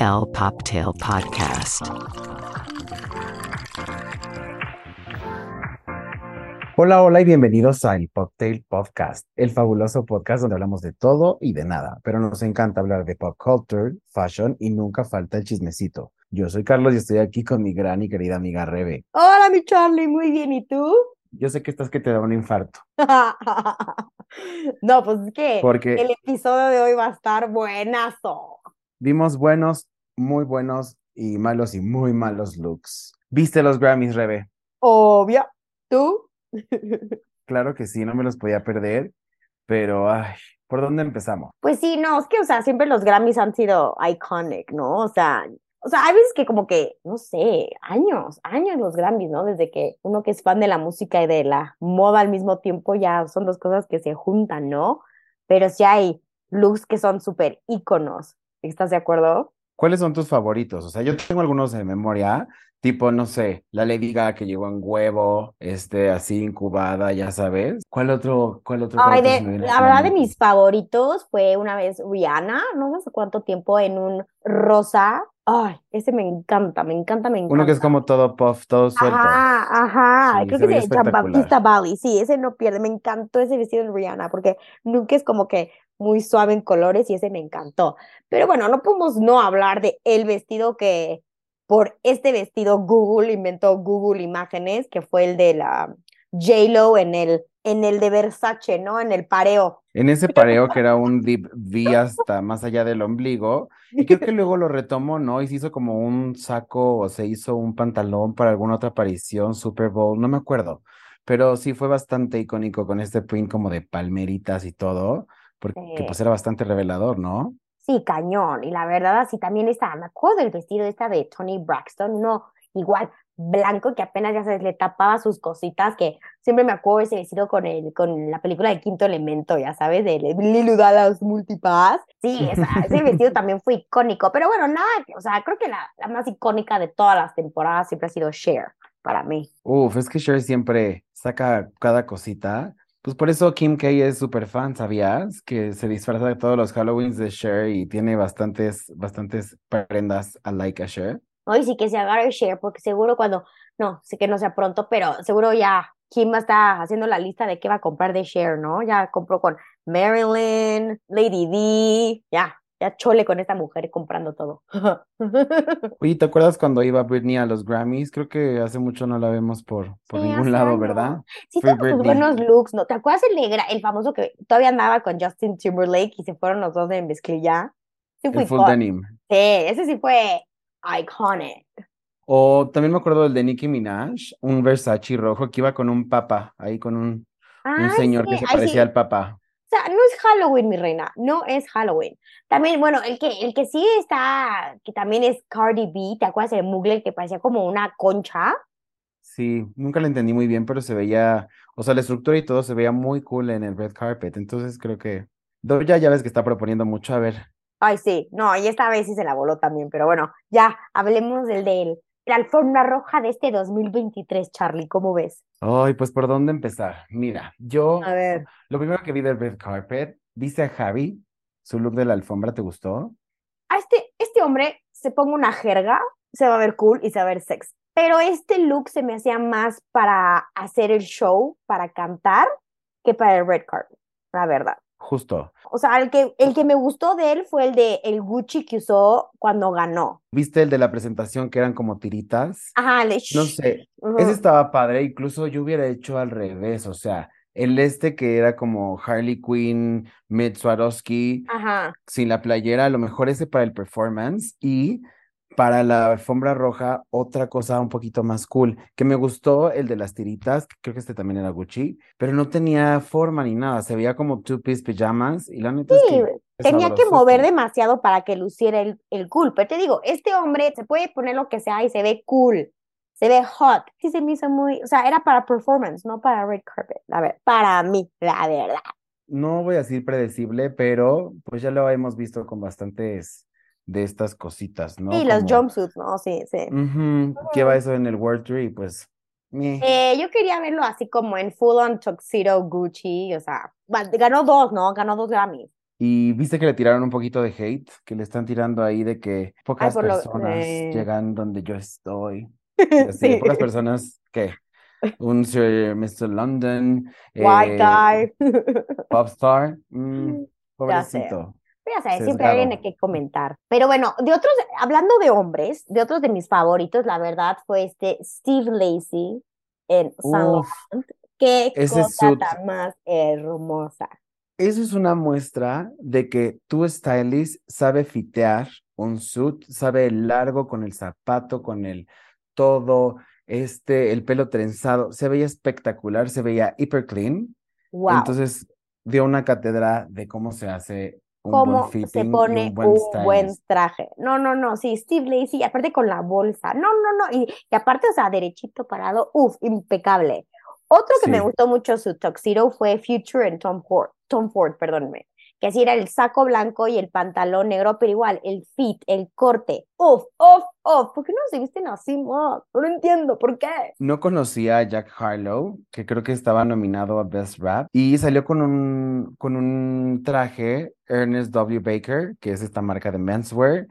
El Poptail Podcast. Hola, hola y bienvenidos a El Poptail Podcast, el fabuloso podcast donde hablamos de todo y de nada, pero nos encanta hablar de pop culture, fashion y nunca falta el chismecito. Yo soy Carlos y estoy aquí con mi gran y querida amiga Rebe. Hola, mi Charlie, muy bien, ¿y tú? Yo sé que estás que te da un infarto. no, pues es que Porque- el episodio de hoy va a estar buenazo. Vimos buenos, muy buenos y malos y muy malos looks. ¿Viste los Grammys, Rebe? Obvio. ¿Tú? Claro que sí, no me los podía perder, pero ay, ¿por dónde empezamos? Pues sí, no, es que, o sea, siempre los Grammys han sido iconic, ¿no? O sea, o sea, hay veces que como que, no sé, años, años los Grammys, ¿no? Desde que uno que es fan de la música y de la moda al mismo tiempo, ya son dos cosas que se juntan, ¿no? Pero sí hay looks que son súper íconos. ¿Estás de acuerdo? ¿Cuáles son tus favoritos? O sea, yo tengo algunos de memoria, tipo, no sé, la Lady Gaga que llegó en huevo, este, así incubada, ya sabes. ¿Cuál otro, cuál otro? cuál Ay, otro de, la verdad de mis favoritos fue una vez Rihanna, no sé cuánto tiempo, en un rosa. Ay, ese me encanta, me encanta, me encanta. Uno que es como todo puff, todo suelto. Ajá, ajá, Sí, creo que es Giambattista espectacular. Bali, sí, ese no pierde, me encantó ese vestido de Rihanna, porque nunca es como que muy suave en colores y ese me encantó. Pero bueno, no podemos no hablar de el vestido que por este vestido Google inventó Google Imágenes, que fue el de la J-Lo en el, en el de Versace, ¿no? En el pareo. En ese pareo que era un deep V hasta más allá del ombligo. Y creo que luego lo retomó, ¿no? Y se hizo como un saco o se hizo un pantalón para alguna otra aparición, Super Bowl, no me acuerdo. Pero sí fue bastante icónico con este print como de palmeritas y todo, porque Sí. pues era bastante revelador, ¿no? Sí, cañón. Y la verdad, así también está, me acuerdo del vestido esta de Tony Braxton, uno igual blanco que apenas ya se le tapaba sus cositas, que siempre me acuerdo ese vestido con el, con la película de Quinto Elemento, ya sabes, de Lilo Dallas Multipass. Sí, esa- ese vestido también fue icónico, pero bueno, nada, o sea, creo que la, la más icónica de todas las temporadas siempre ha sido Cher, para mí. Uf, es que Cher siempre saca cada cosita. Pues por eso Kim K es súper fan, ¿sabías? Que se disfraza de todos los Halloweens de Cher y tiene bastantes, bastantes prendas a like a Cher. Hoy sí que se agarre Cher, porque seguro cuando, no, sé que no sea pronto, pero seguro ya Kim está haciendo la lista de qué va a comprar de Cher, ¿no? Ya compró con Marilyn, Lady D, ya, ya chole con esta mujer comprando todo. Oye, ¿te acuerdas cuando iba Britney a los Grammys? Creo que hace mucho no la vemos por, por Sí, ningún lado, años. ¿verdad? Sí, Free sus buenos looks, ¿no? ¿Te acuerdas el, de gra- el famoso que todavía andaba con Justin Timberlake y se fueron los dos de mezclilla? Sí, fue El full denim. Sí, ese sí fue iconic. O también me acuerdo del de Nicki Minaj, un Versace rojo que iba con un papa, ahí con un, un señor que se ay, sí. parecía al papa. No es Halloween, mi reina, no es Halloween. También, bueno, el que, el que sí está, que también es Cardi B, ¿te acuerdas de Mugler que parecía como una concha? Sí, nunca lo entendí muy bien, pero se veía, o sea, la estructura y todo se veía muy cool en el red carpet. Entonces creo que Doja ya ves que está proponiendo mucho. A ver, Ay, sí, no, y esta vez sí se la voló también, pero bueno, ya, hablemos del de la alfombra roja de este 2023, Charlie, ¿cómo ves? Ay, pues por dónde empezar. Mira, yo A ver. lo primero que vi del red carpet, ¿viste a Javi? ¿Su look de la alfombra te gustó? A este, este hombre se ponga una jerga, se va a ver cool y se va a ver sex. Pero este look se me hacía más para hacer el show, para cantar, que para el red carpet, la verdad. Justo. O sea, el que, el que me gustó de él fue el de el Gucci que usó cuando ganó. ¿Viste el de la presentación que eran como tiritas? Ajá, el de No sé, Ujú. ese estaba padre, incluso yo hubiera hecho al revés, o sea, el este que era como Harley Quinn, Ajá. sin la playera, a lo mejor ese para el performance y para la alfombra roja otra cosa un poquito más cool, que me gustó el de las tiritas, que creo que este también era Gucci, pero no tenía forma ni nada, se veía como two-piece pijamas y la neta es Sí, que es tenía que mover demasiado para que luciera el, el cool. Pero te digo, este hombre se puede poner lo que sea y se ve cool, se ve hot. Sí, se me hizo muy, o sea, era para performance, no para red carpet. A ver, para mí, la verdad. No voy a decir predecible, pero pues ya lo hemos visto con bastantes de estas cositas, ¿no? Sí, los jumpsuits, ¿no? Sí, sí. ujú, lleva eso en el World Tree, pues. Eh, yo quería verlo así como en full on tuxedo Gucci, o sea, va- ganó dos, ¿no? Ganó dos Grammys. Y viste que le tiraron un poquito de hate, que le están tirando ahí de que pocas lo- personas eh. llegan donde yo estoy. Así, Sí. pocas personas, ¿qué? Un Sir Mr. London, White eh, guy. Popstar, mm, Ya pobrecito. Ya sabes, siempre hay alguien que comentar. Pero bueno, de otros, hablando de hombres, de otros de mis favoritos, la verdad, fue este Steve Lacey en Laurent. Qué ese cosa tan más hermosa. Eso es una muestra de que tu stylist sabe fitear un suit, sabe el largo con el zapato, con el todo, este, el pelo trenzado, se veía espectacular, se veía hiper clean. Wow. Entonces dio una cátedra de cómo se hace un cómo se fitting pone un buen un buen stylist. traje. No, no, no, sí, Steve Lacey, aparte con la bolsa. No, no, no, y, y aparte, o sea, derechito parado, uff, impecable. Otro que me gustó mucho su tuxedo fue Future en Tom Ford, Tom Ford, perdónme, que así era el saco blanco y el pantalón negro, pero igual, el fit, el corte, uff, uff, uff, ¿por qué no se visten así? No entiendo, ¿por qué? No conocía a Jack Harlow, que creo que estaba nominado a Best Rap, y salió con un, con un traje Ernest W. Baker, que es esta marca de menswear,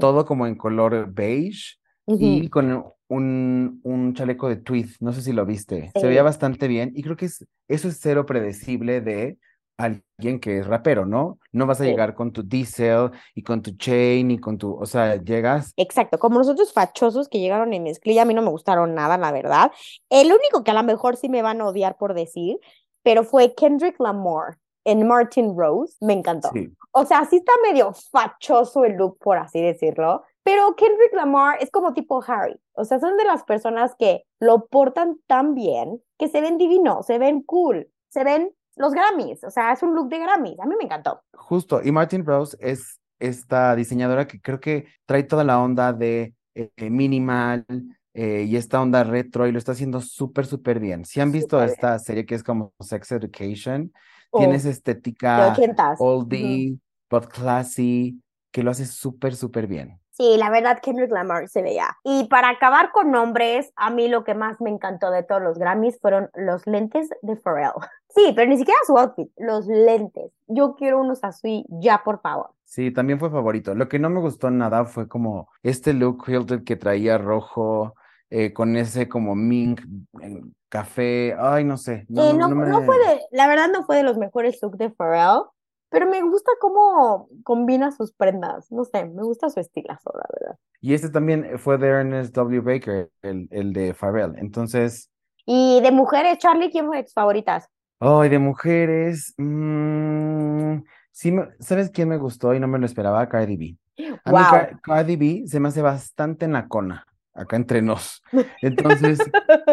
todo como en color beige y con un, un chaleco de tweed, no sé si lo viste, se veía bastante bien y creo que es, eso es cero predecible de alguien que es rapero, ¿no? No vas a Sí. llegar con tu diesel y con tu chain y con tu, o sea, llegas, Exacto, como los otros fachosos que llegaron en mezclilla, a mí no me gustaron nada, la verdad. El único que a lo mejor sí me van a odiar por decir, pero fue Kendrick Lamar en Martin Rose, me encantó. sí, O sea, sí está medio fachoso el look, por así decirlo, pero Kendrick Lamar es como tipo Harry, o sea, son de las personas que lo portan tan bien que se ven divinos, se ven cool, se ven los Grammys, o sea, es un look de Grammys, a mí me encantó. justo, y Martin Rose es esta diseñadora que creo que trae toda la onda de eh, minimal eh, y esta onda retro y lo está haciendo súper, súper bien. Si han visto bien. esta serie que es como Sex Education, Oh, tiene esa de estética oldie, but classy, que lo hace súper, súper bien. Sí, la verdad, Kendrick Lamar se veía. Y para acabar con nombres, a mí lo que más me encantó de todos los Grammys fueron los lentes de Pharrell. Sí, pero ni siquiera su outfit, los lentes. Yo quiero unos así ya, por favor. Sí, también fue favorito. Lo que no me gustó nada fue como este look quilted que traía rojo, eh, con ese como mink café. Ay, no sé. No, Eh, no, no, no no me- fue de, la verdad no fue de los mejores looks de Pharrell, pero me gusta cómo combina sus prendas. No sé, me gusta su estilazo, la verdad. Y este también fue de Ernest W. Baker, el, el de Pharrell. Entonces, Y de mujeres, Charlie, ¿quién fue de tus favoritas? Ay, de mujeres. mm, sí, me- ¿sabes quién me gustó y no me lo esperaba? Cardi B. A mí Wow. Car- Cardi B se me hace bastante nacona, acá entre nos. Entonces,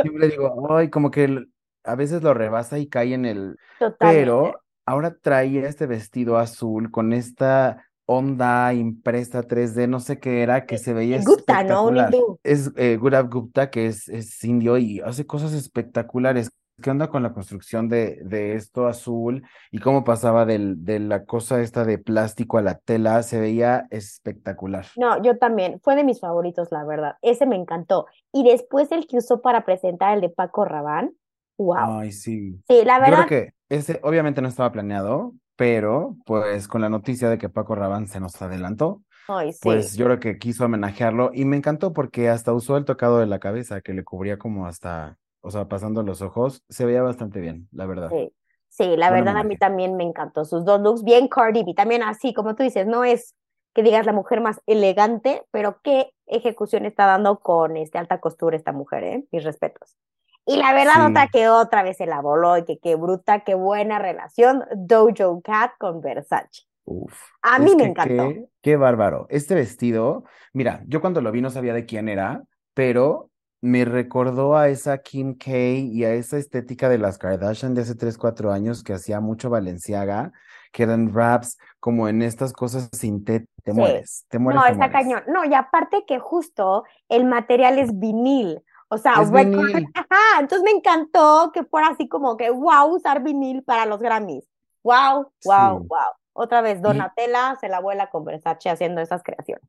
siempre digo, ay, como que a veces lo rebasa y cae en el... Totalmente. Pero ahora traía este vestido azul con esta onda impresa 3D, no sé qué era, que se veía Gupta, ¿no? Espectacular. hindú. Es eh, Gaurav Gupta, que es, es indio y hace cosas espectaculares. ¿Qué onda con la construcción de, de esto azul y cómo pasaba del, de la cosa esta de plástico a la tela? Se veía espectacular. No, yo también. Fue de mis favoritos, la verdad. Ese me encantó. Y después el que usó para presentar el de Paco Rabanne. Wow. Ay, sí. Sí, la Yo creo verdad, que ese obviamente no estaba planeado, pero pues con la noticia de que Paco Rabanne se nos adelantó, ay, sí. pues yo creo que quiso homenajearlo y me encantó porque hasta usó el tocado de la cabeza que le cubría como hasta, o sea, pasando los ojos, se veía bastante bien, la verdad. Sí, sí, la Buen verdad a mí también me encantó. Sus dos looks, bien Cardi B. También así, como tú dices, no es que digas la mujer más elegante, pero qué ejecución está dando con este alta costura esta mujer, ¿eh? Mis respetos. Y la verdad, Sí. otra que otra vez se la voló y que qué bruta, qué buena relación Dojo Cat con Versace. Uf, A mí me encantó. Qué, qué bárbaro. Este vestido, mira, yo cuando lo vi no sabía de quién era, pero me recordó a esa Kim K y a esa estética de las Kardashian de hace 3, 4 años que hacía mucho Balenciaga, que eran wraps como en estas cosas sintéticas. Te Sí. mueres, te mueres, No, te está mueres. cañón. No, y aparte que justo el material es vinil. O sea, vinil. Ajá, entonces me encantó que fuera así como que, wow, usar vinil para los Grammys. Wow, wow, Sí. wow. Otra vez, Donatella se la vuela con Versace haciendo esas creaciones.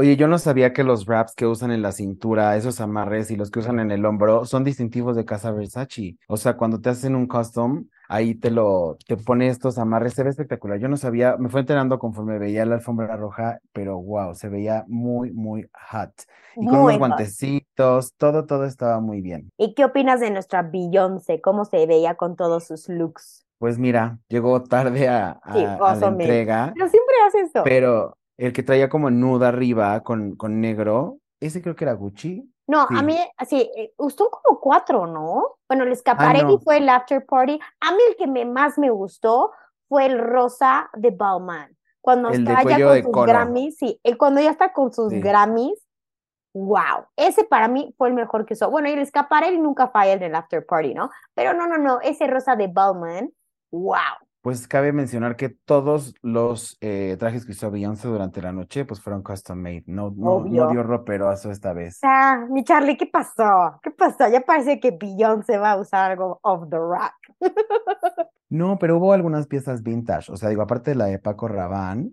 Oye, yo no sabía que los wraps que usan en la cintura, esos amarres y los que usan en el hombro son distintivos de Casa Versace. O sea, cuando te hacen un custom, ahí te lo, te pone estos amarres, se ve espectacular. Yo no sabía, me fue enterando conforme veía la alfombra roja, pero wow, se veía muy, muy hot. Y con Muy unos hot. guantecitos, todo, todo estaba muy bien. ¿Y qué opinas de nuestra Beyoncé? ¿Cómo se veía con todos sus looks? Pues mira, llegó tarde a, Sí, la entrega, Pero siempre hace eso. pero el que traía como nuda arriba con, con negro, ese creo que era Gucci. No, a mí, así, eh, son como cuatro, ¿no? Bueno, el escaparé Ah, no. fue el after party. A mí el que me, más me gustó fue el rosa de Balmain. Cuando El está ya con de sus cono. Grammys, sí, el cuando ya está con sus Sí. Grammys, wow. Ese para mí fue el mejor que usó. Bueno, y el escaparé nunca falla en el after party, ¿no? Pero no, no, no, ese rosa de Balmain, wow. Pues cabe mencionar que todos los eh, trajes que usó Beyoncé durante la noche, pues fueron custom made. No, no, no dio roperazo esta vez. Ah, mi Charlie, ¿qué pasó? ¿Qué pasó? Ya parece que Beyoncé va a usar algo off the rack. No, pero hubo algunas piezas vintage. O sea, digo, aparte de la de Paco Rabanne,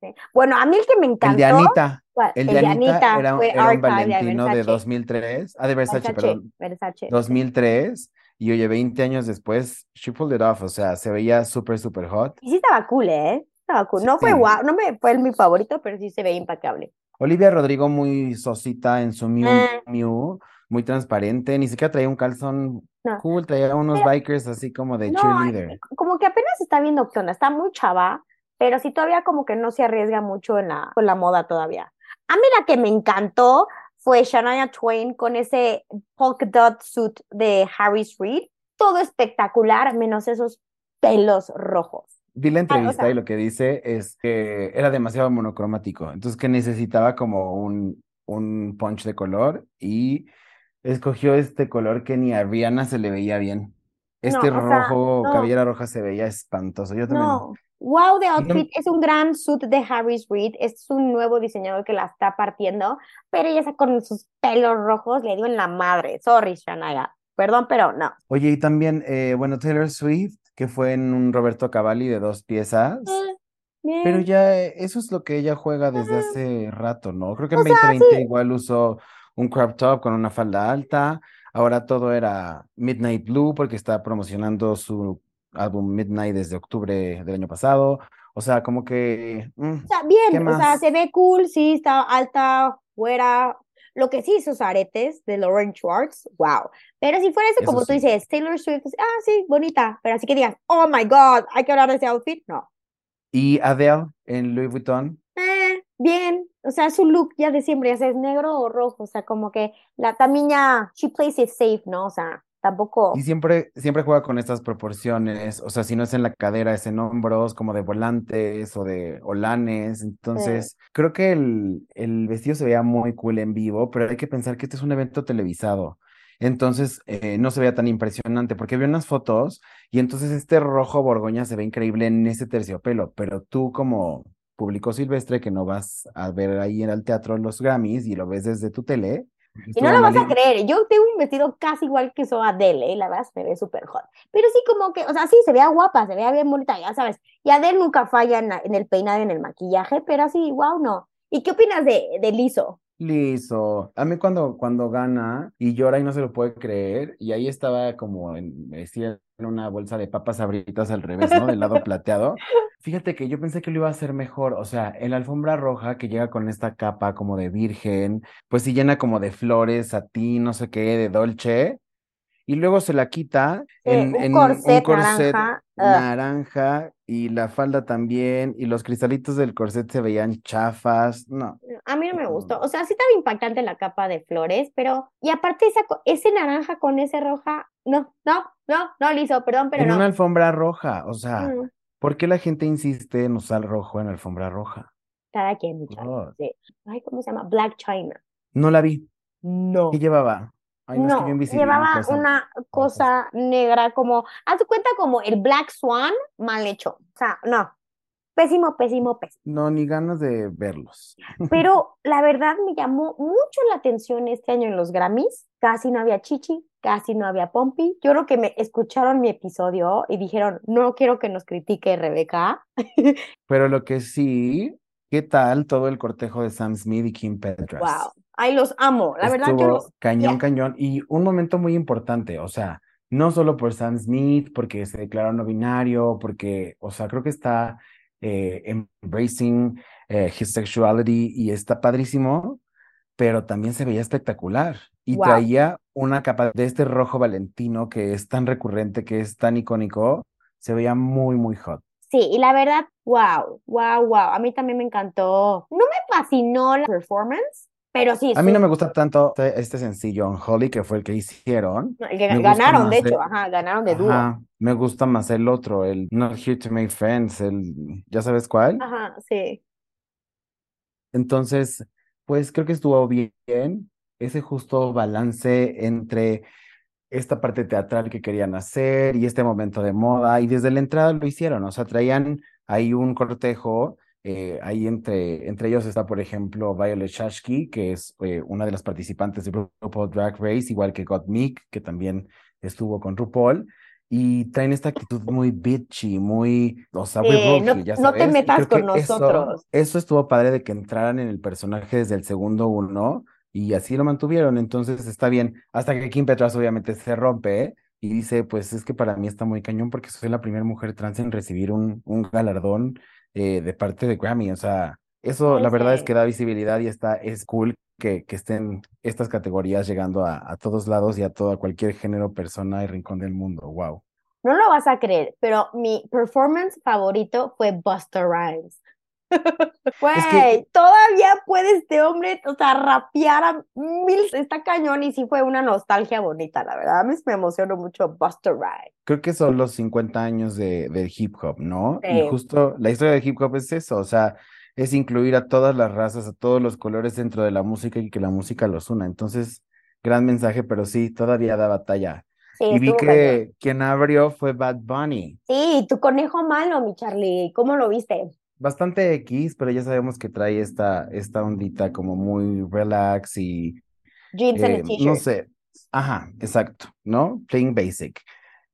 Sí. Bueno, a mí el que me el encantó, de Anita, el de Anita era, fue era un de Valentino de Versace. 2003, ah, de Versace, Versace, perdón, Versace. 2003. Y oye, 20 años después, she pulled it off. O sea, se veía súper, súper hot. Y sí estaba cool, ¿eh? Estaba cool. No fue Sí. guau, no me fue mi favorito, pero sí se veía impecable. Olivia Rodrigo muy sosita en su Miu Eh. Miu, muy transparente, ni siquiera traía un calzón No. cool, traía unos Pero- bikers así como de No, cheerleader. como que apenas está viendo onda, está muy chava, pero sí todavía como que no se arriesga mucho en la, con la moda todavía. A mí la que me encantó fue Shania Twain con ese polka dot suit de Harris Reid. Todo espectacular, menos esos pelos rojos. Vi la Ah, o entrevista sea- y lo que dice es que era demasiado monocromático, entonces que necesitaba como un, un punch de color y escogió este color que ni a Rihanna se le veía bien. Este No, sea, rojo, no. cabellera roja se veía espantoso. Yo también. No, wow, no- outfit. Es un gran suit de Harris Reid. Es un nuevo diseñador que la está partiendo, pero ella con sus pelos rojos, le dio en la madre. Sorry, Shania. Perdón, pero no. Oye, y también, eh, bueno, Taylor Swift, que fue en un Roberto Cavalli de dos piezas. Eh, bien. Pero ya eh, eso es lo que ella juega desde hace rato, ¿no? Creo que en O sea, 2020 sí. igual usó un crop top con una falda alta. Ahora todo era Midnight Blue porque está promocionando su álbum Midnight desde octubre del año pasado. O sea, como que mm, O sea, bien, ¿Qué o sea, se ve cool, sí, está alta, fuera. Lo que sí, sus aretes de Lauren Schwartz, wow. Pero si fuera eso, Eso como tú sí. dices, Taylor Swift, ah, sí, bonita, pero así que digas, oh my God, hay que hablar de ese outfit, no. y Adele en Louis Vuitton. Eh, bien, o sea, su look ya de siempre, ya sea es negro o rojo, o sea, como que la también ya, she plays it safe, ¿no? O sea, tampoco, Y siempre, siempre juega con estas proporciones, o sea, si no es en la cadera, es en hombros, como de volantes o de olanes. Entonces, creo que el, el vestido se veía muy cool en vivo, pero hay que pensar que este es un evento televisado. Entonces, eh, no se veía tan impresionante, porque vi unas fotos y entonces este rojo borgoña se ve increíble en ese terciopelo, pero tú como público silvestre que no vas a ver ahí en el teatro los Grammys y lo ves desde tu tele. Y no lo vas a creer, yo tengo un vestido casi igual que eso Adele, ¿eh? la verdad se ve súper hot, pero sí como que, o sea, sí, se veía guapa, se veía bien bonita, ya sabes, y Adele nunca falla en, la- en el peinado y en el maquillaje, pero así, wow, no. ¿Y qué opinas de, de Lizzo? Listo. A mí cuando, cuando gana y llora y no se lo puede creer, y ahí estaba como en, en una bolsa de papas abritas al revés, ¿no? Del lado plateado. Fíjate que yo pensé que lo iba a hacer mejor. O sea, en la alfombra roja que llega con esta capa como de virgen, pues sí llena como de flores, a ti, no sé qué, de dolce. Y luego se la quita en, un en corset corset naranja, y la falda también, y los cristalitos del corset se veían chafas. No. A mí no me Mm. gustó. O sea, sí estaba impactante la capa de flores, pero. Y aparte, esa, ese naranja con ese roja. No, no, no, no, Lizo, perdón, pero En no. una alfombra roja, o sea, Mm, ¿por qué la gente insiste en usar rojo en alfombra roja? Cada quien, sí. Ay, ¿cómo se llama? Black China. No la vi. No. ¿Qué llevaba? Ay, no, No, llevaba una cosa negra como, haz cuenta como el Black Swan mal hecho. O sea, no. Pésimo, pésimo, pésimo. No, ni ganas de verlos. Pero la verdad me llamó mucho la atención este año en los Grammys. Casi no había Chichi, casi no había Pompi. Yo creo que me escucharon mi episodio y dijeron, no quiero que nos critique Rebeca. Pero lo que sí ¿Qué tal todo el cortejo de Sam Smith y Kim Petras? Wow. Ay, los amo. La verdad, yo Estuvo los. cañón, Yeah. cañón. Y un momento muy importante, o sea, no solo por Sam Smith, porque se declaró no binario, porque, o sea, creo que está eh, embracing eh, his sexuality y está padrísimo, pero también se veía espectacular. Y Wow. traía una capa de este rojo valentino que es tan recurrente, que es tan icónico, se veía muy, muy hot. Sí, y la verdad, wow, wow, wow. A mí también me encantó. No me fascinó la performance, pero sí, A mí no me gusta tanto este, este sencillo, Unholy, que fue el que hicieron. el que me ganaron, de más el- hecho, ajá, ganaron de dúo. Ajá, me gusta más el otro, el Not Here to Make Friends, el, ¿ya sabes cuál? Ajá, sí. Entonces, pues creo que estuvo bien ese justo balance entre esta parte teatral que querían hacer y este momento de moda, y desde la entrada lo hicieron, o sea, traían ahí un cortejo, eh, ahí entre, entre ellos está, por ejemplo, Violet Chachki, que es eh, una de las participantes de RuPaul Drag Race, igual que Gottmik, que también estuvo con RuPaul, y traen esta actitud muy bitchy, muy, o sea, muy Eh, no- rookie, ya no te sabes, metas con que eso- nosotros. eso estuvo padre de que entraran en el personaje desde el segundo uno y así lo mantuvieron, entonces está bien, hasta que Kim Petras obviamente se rompe ¿eh? y dice, pues es que para mí está muy cañón porque soy la primera mujer trans en recibir un, un galardón eh, de parte de Grammy, o sea, eso la verdad es que da visibilidad y está, es cool que, que estén estas categorías llegando a, a todos lados y a todo, a cualquier género, persona y rincón del mundo, wow. No lo vas a creer, pero mi performance favorito fue Busta Rhymes. Güey, todavía puede este hombre, o sea, rapear a mil, está cañón y sí fue una nostalgia bonita, la verdad. A mí me emocionó mucho Busta Rhymes. Creo que son los 50 años de, del hip hop, ¿no? Y justo la historia del hip hop es eso, o sea, es incluir a todas las razas, a todos los colores dentro de la música y que la música los una. Entonces, gran mensaje, pero sí, todavía da batalla. Sí, Y vi cañón. que quien abrió fue Bad Bunny. Sí, tu conejo malo, mi Charlie, ¿cómo lo viste? Bastante X, pero ya sabemos que trae esta, esta ondita como muy relax y Jeans and a eh, no sé, ajá, exacto, ¿no? Playing basic.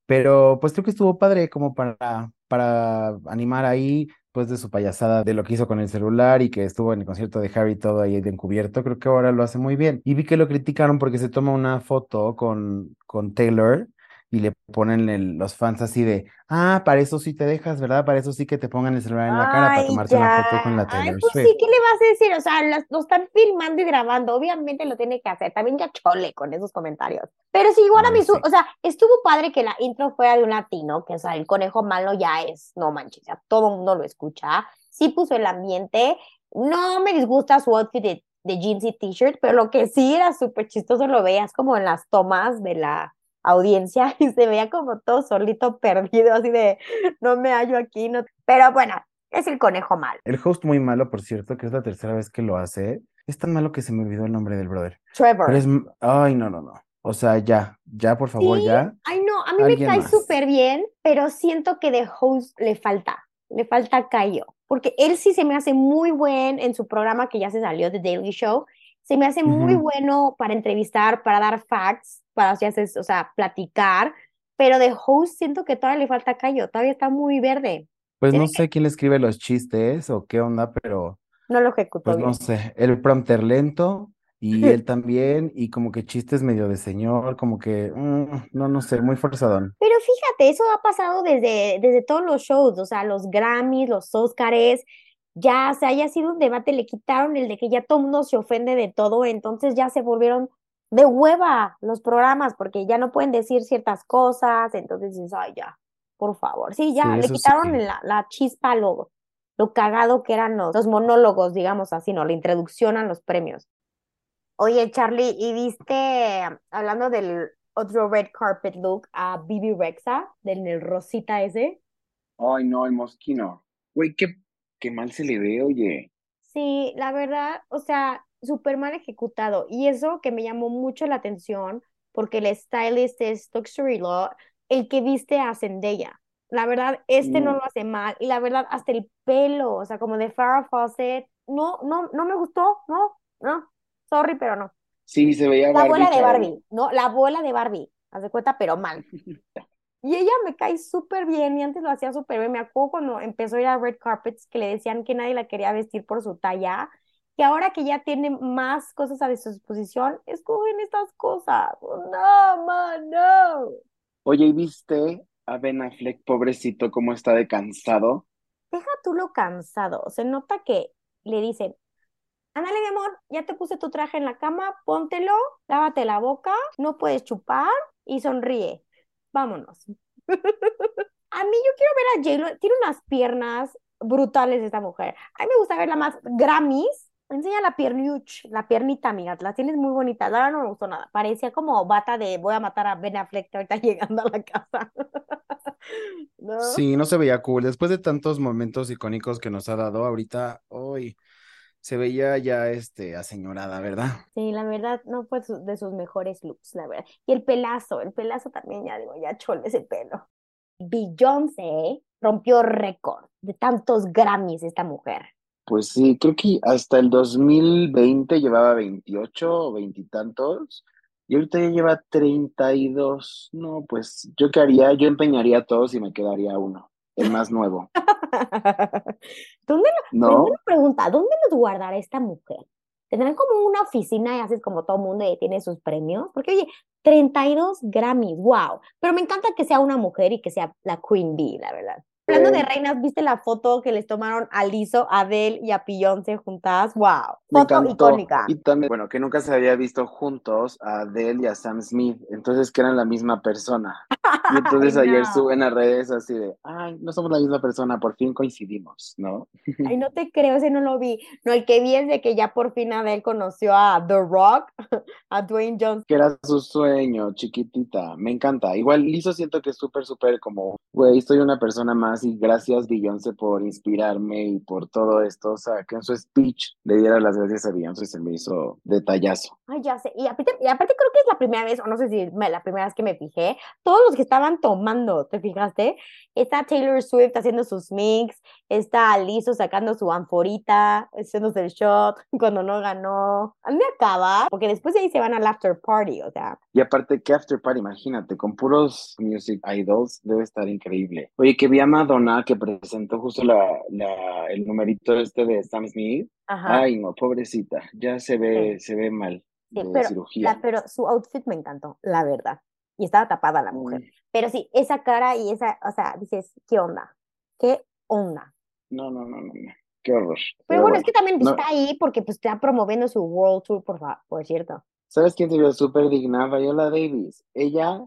Pero pues creo que estuvo padre como para, para animar ahí, pues de su payasada, de lo que hizo con el celular y que estuvo en el concierto de Harry todo ahí de encubierto, creo que ahora lo hace muy bien. Y vi que lo criticaron porque se toma una foto con, con Taylor y le ponen el- los fans así de, ah, para eso sí te dejas, ¿verdad? Para eso sí que te pongan el celular en la cara para Ay, tomarse una foto con la Ay, Taylor pues Swift. sí, ¿qué le vas a decir? O sea, las- lo están filmando y grabando, obviamente lo tiene que hacer. También ya chole con esos comentarios. Pero sí, igual a Ay, mí, su- sí. o sea, estuvo padre que la intro fuera de un latino, que o sea, el conejo malo ya es, no manches, ya todo el mundo lo escucha. Sí puso el ambiente. No me disgusta su outfit de, de jeans y t-shirt, pero lo que sí era súper chistoso lo veías como en las tomas de la audiencia y se veía como todo solito perdido, así de no me hallo aquí, no. Pero bueno, es el conejo malo. El host muy malo, por cierto, que es la tercera vez que lo hace. Es tan malo que se me olvidó el nombre del brother. Trevor. Pero es, ay, no, no, no. O sea, ya, ya, por favor, Sí, ya. Ay, no, a mí me cae súper bien, pero siento que de host le falta, le falta callo, porque él sí se me hace muy buen en su programa que ya se salió, The Daily Show, se me hace muy Ujú. bueno para entrevistar, para dar facts, para, ya o sea, platicar, pero de host siento que todavía le falta callo, todavía está muy verde, Pues Tiene no sé quién le escribe los chistes o qué onda, pero no lo ejecutó pues bien. no sé. El prompter lento y él también, y como que chistes medio de señor, como que, mm, no, no sé, muy forzadón. Pero fíjate, eso ha pasado desde, desde todos los shows, o sea, los Grammys, los Óscares, ya se haya sido un debate, le quitaron el de que ya todo mundo se ofende de todo, entonces ya se volvieron de hueva los programas, porque ya no pueden decir ciertas cosas, entonces dices, ay, ya, por favor. Sí, ya, Sí, le quitaron sí. la, la chispa, lo, lo cagado que eran los, los monólogos, digamos así, ¿no? La introducción a los premios. Oye, Charlie, ¿y viste, hablando del otro red carpet look, a Bibi Rexa, del el rosita ese? Ay, no, el mosquino. Güey, qué, qué mal se le ve, oye. Sí, la verdad, o sea, súper mal ejecutado. Y eso que me llamó mucho la atención, porque el stylist es Luxury Law, el que viste a Zendaya. La verdad, este no lo hace mal. Y la verdad, hasta el pelo, o sea, como de Farrah Fawcett, no, no, no me gustó, no, no, sorry, pero no. Sí, se veía La Barbie, abuela de. Barbie, ¿no? La abuela de Barbie, haz de cuenta, pero mal. Y ella me cae súper bien y antes lo hacía súper bien. Me acuerdo cuando empezó a ir a red carpets que le decían que nadie la quería vestir por su talla. Y ahora que ya tiene más cosas a su disposición, escogen estas cosas. No, man, no. Oye, ¿y viste a Ben Affleck, pobrecito, cómo está de cansado? Deja tú lo cansado. Se nota que le dicen, ándale, mi amor, ya te puse tu traje en la cama, póntelo, lávate la boca, no puedes chupar y sonríe. Vámonos. A mí yo quiero ver a J-Lo, tiene unas piernas brutales esta mujer. A mí me gusta verla más Grammys. Enseña la piernuch, la piernita, amiga, la tienes muy bonita. Ahora no me gustó nada. Parecía como bata de voy a matar a Ben Affleck ahorita llegando a la casa. ¿No? Sí, no se veía cool. Después de tantos momentos icónicos que nos ha dado, ahorita, hoy se veía ya este aseñorada, ¿verdad? Sí, la verdad, no fue de sus mejores looks, la verdad. Y el pelazo, el pelazo también, ya digo, ya chole ese pelo. Beyoncé rompió récord de tantos Grammys esta mujer. Pues sí, creo que hasta el 2020 llevaba 28 o veintitantos y ahorita ya lleva 32. No, pues yo qué haría, yo empeñaría todos y me quedaría uno, el más nuevo, ¿Dónde lo, ¿no? pregunta, ¿dónde los guardará esta mujer? ¿Tendrán como una oficina y haces como todo mundo y tiene sus premios? Porque, oye, 32 Grammys, wow. Pero me encanta que sea una mujer y que sea la Queen Bee, la verdad. Hablando de reinas, ¿viste la foto que les tomaron a Lizzo, a Adele y a Beyoncé juntas? Wow, foto icónica. Y también, bueno, que nunca se había visto juntos a Adele y a Sam Smith, entonces que eran la misma persona. Y entonces Ay, ayer no. suben a redes así de, ay, no somos la misma persona, por fin coincidimos, ¿no? Ay, no te creo, ese no lo vi. No, el que vi es de que ya por fin Adele conoció a The Rock, a Dwayne Johnson. Que era su sueño, chiquitita, me encanta. Igual Lizzo siento que es súper, súper como, güey, soy una persona más y gracias Beyoncé por inspirarme y por todo esto. O sea, que en su speech le diera las gracias a Beyoncé se me hizo detallazo. Ay, ya sé. Y aparte, y aparte creo que es la primera vez, o no sé si me- la primera vez que me fijé, todos los que estaban tomando, ¿te fijaste? Está Taylor Swift haciendo sus mix, está Lizzo sacando su anforita, haciéndose el shot cuando no ganó. A mí acaba, porque después de ahí se van al after party, o sea. Y aparte, que after party, imagínate, con puros music idols, debe estar increíble. Oye, que vi a Madonna que presentó justo la, la, el numerito este de Sam Smith. Ajá. Ay, no, pobrecita, ya se ve, se ve mal Sí, pero, cirugía. la- pero su outfit me encantó, la verdad. Y estaba tapada la mujer. Pero sí, esa cara y esa, o sea, dices, ¿qué onda? ¿Qué onda? No, no, no, no, no. Qué horror. Pero Pero bueno, es que también no. está ahí porque pues está promoviendo su World Tour, por, por cierto. ¿Sabes quién se vio súper digna? Viola Davis. Ella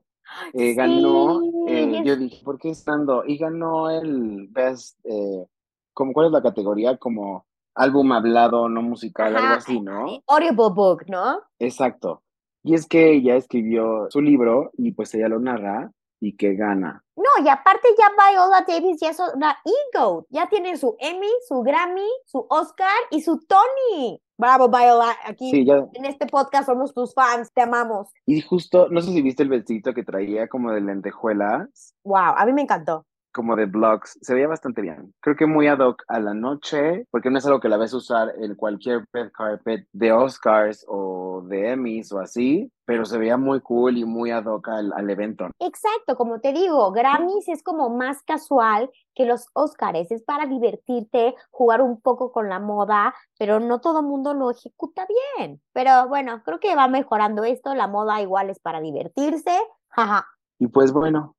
eh, ganó, eh, yo dije, ¿por qué estando? Y ganó el Best, eh, como, ¿cuál es la categoría? Como álbum hablado, no musical, algo así, ¿no? Audible Book, ¿no? Exacto. Y es que ella escribió su libro y pues ella lo narra y que gana. No, y aparte ya Viola Davis ya es una ego, ya tiene su Emmy, su Grammy, su Oscar y su Tony. Bravo, Viola, aquí Sí, ya. en este podcast somos tus fans, te amamos. Y justo, no sé si viste el vestidito que traía como de lentejuelas, Wow, a mí me encantó. Como de blogs, se veía bastante bien. Creo que muy ad hoc a la noche, porque no es algo que la ves usar en cualquier red carpet de Oscars o de Emmys o así, pero se veía muy cool y muy ad hoc al, al evento. Exacto, como te digo, Grammys es como más casual que los Oscars, es para divertirte, jugar un poco con la moda, pero no todo mundo lo ejecuta bien. Pero bueno, creo que va mejorando esto, la moda igual es para divertirse. Jaja. Y pues bueno,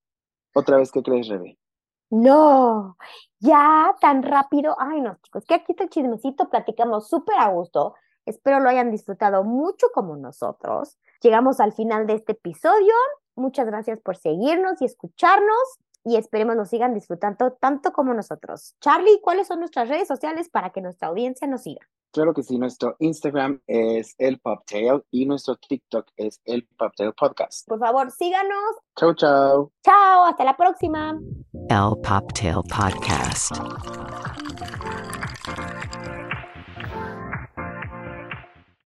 otra vez, ¿qué crees, Rebe? No, ya tan rápido. Ay, no, chicos, que aquí está el chismecito, platicamos súper a gusto. Espero lo hayan disfrutado mucho como nosotros. Llegamos al final de este episodio. Muchas gracias por seguirnos y escucharnos y esperemos nos sigan disfrutando tanto como nosotros. Charlie, ¿cuáles son nuestras redes sociales para que nuestra audiencia nos siga? Claro que sí, nuestro Instagram es el Poptail y nuestro TikTok es el Poptail Podcast. Por favor, síganos. Chau, chau. Chao, hasta la próxima. El Poptail Podcast.